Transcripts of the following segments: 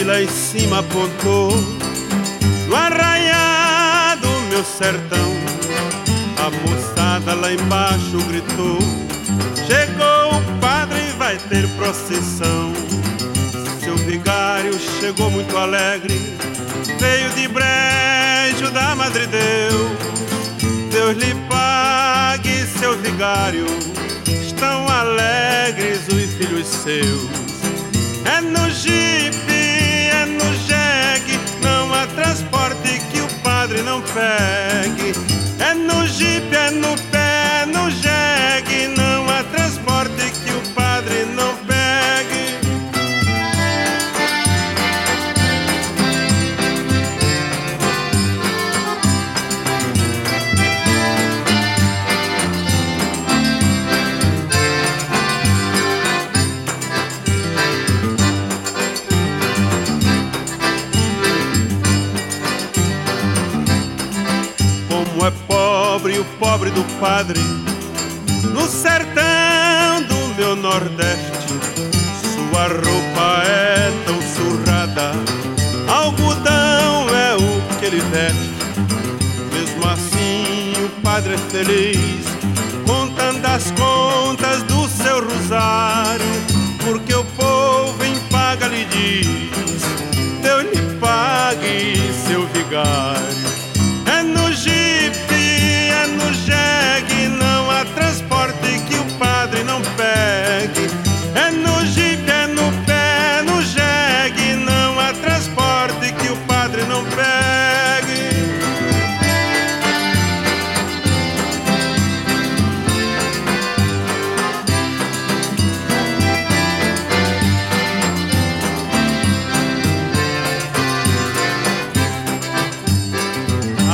em cima apontou. No arraiado, meu sertão, a moçada lá embaixo gritou. Chegou o padre, vai ter procissão. Seu vigário chegou muito alegre, veio de brejo da Madre Deus. Deus lhe pague, seu vigário, estão alegres os filhos seus. É no jipe, É no jipe, é no pé, Como é pobre o pobre do padre no sertão do meu Nordeste. Sua roupa é tão surrada, algodão é o que ele veste. Mesmo assim, o padre é feliz, contando as contas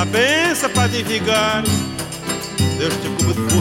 A benção, padre vigário, Deus te cubra